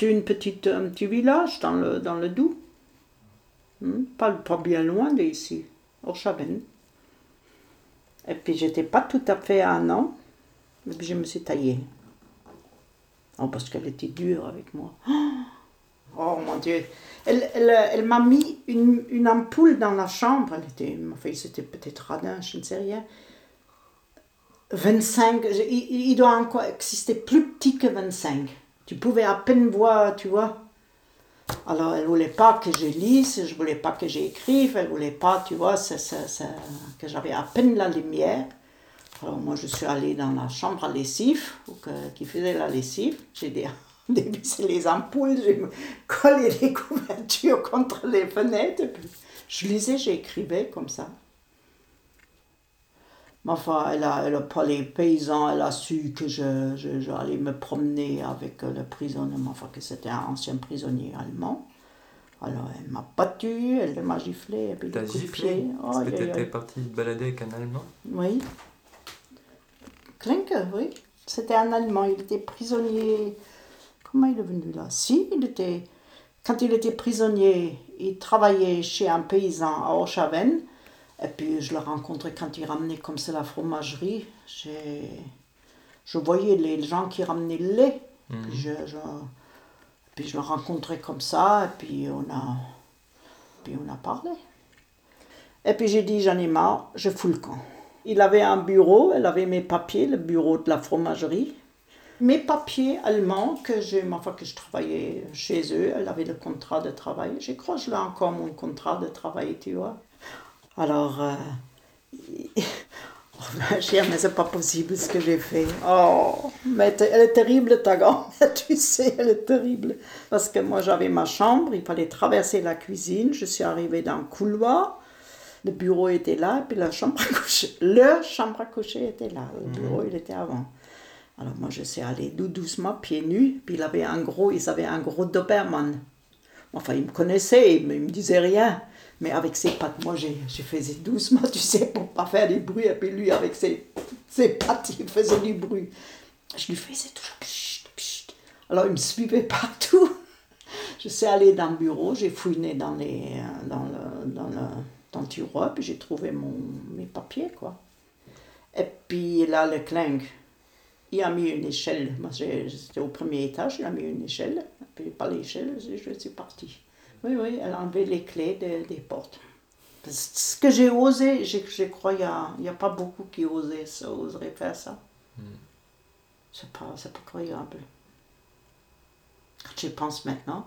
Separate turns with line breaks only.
c'était une petite, un petit village dans le, dans le Doubs. Hmm, Pas, pas bien loin d'ici, Orchaben. Et puis j'étais pas tout à fait à un an, et je me suis taillée. Oh, parce qu'elle était dure avec moi. Oh mon Dieu. Elle, elle, elle m'a mis une, une ampoule dans la chambre. Elle était, enfin, c'était peut-être radin, je ne sais rien. 25, il, il doit encore exister plus petit que 25. Tu pouvais à peine voir, tu vois. Alors, elle voulait pas que je lise, je voulais pas que j'écrive, elle voulait pas, tu vois, c'est- c'est- c'est- que j'avais à peine la lumière. Alors, moi, je suis allée dans la chambre à lessive, ou que- qui faisait la lessive. J'ai dé- dévissé les ampoules, j'ai collé les couvertures contre les fenêtres, puis je lisais, j'écrivais comme ça. Mais enfin, elle a, elle a pas les paysans, elle a su que je, je- j'allais me promener avec euh, le prisonnier, mais enfin que c'était un ancien prisonnier allemand. Alors elle m'a battu, elle m'a giflé, et puis
T'as giflé. Parce
Oh,
que t'étais
aïe.
parti te balader avec un Allemand?
Oui. Klinke, oui. C'était un Allemand, il était prisonnier. Comment il est venu là? Si, il était. Quand il était prisonnier, il travaillait chez un paysan à Orchaven. Et puis je le rencontrais quand il ramenait comme c'est la fromagerie. Je voyais les gens qui ramenaient le lait.
Mhm.
Puis, je, je- puis je le rencontrais comme ça, et puis on a, puis on a parlé. Et puis j'ai dit, j'en ai marre, je fous le camp. Il avait un bureau, elle avait mes papiers, le bureau de la fromagerie. Mes papiers allemands, que, j'ai, enfin, que je travaillais chez eux, elle avait le contrat de travail. Je crois que je l'ai encore, mon contrat de travail, tu vois. Alors, euh, Oh, ma chère, mais c'est pas possible ce que j'ai fait. Oh, mais elle est terrible, ta tu sais, elle est terrible. Parce que moi, j'avais ma chambre, il fallait traverser la cuisine, je suis arrivée dans le couloir, le bureau était là, et puis la chambre à coucher, leur chambre à coucher était là, le bureau, il était avant. Alors moi, je suis allée doucement, pieds nus, puis il avait un gros, ils avaient un gros Doberman. Enfin, il me connaissait, mais il me disait rien. Mais avec ses pattes, moi, je faisais doucement, tu sais, pour pas faire des bruits. Et puis lui, avec ses, ses pattes, il faisait du bruit. Je lui faisais toujours pchit, pchit. Alors, il me suivait partout. Je suis allée dans le bureau, j'ai fouiné dans, les, dans, le, dans, le, dans le tiroir, puis j'ai trouvé mon, mes papiers, quoi. Et puis là, le clingue, il a mis une échelle. Moi, j'étais au premier étage, il a mis une échelle. Puis par l'échelle, je suis partie. Oui, oui, elle a enlevé les clés de- des portes. Ce que j'ai osé, je, je crois qu'il n'y a, pas beaucoup qui osaient, ça, oseraient faire ça. C'est pas, pas croyable. Quand j'y pense maintenant,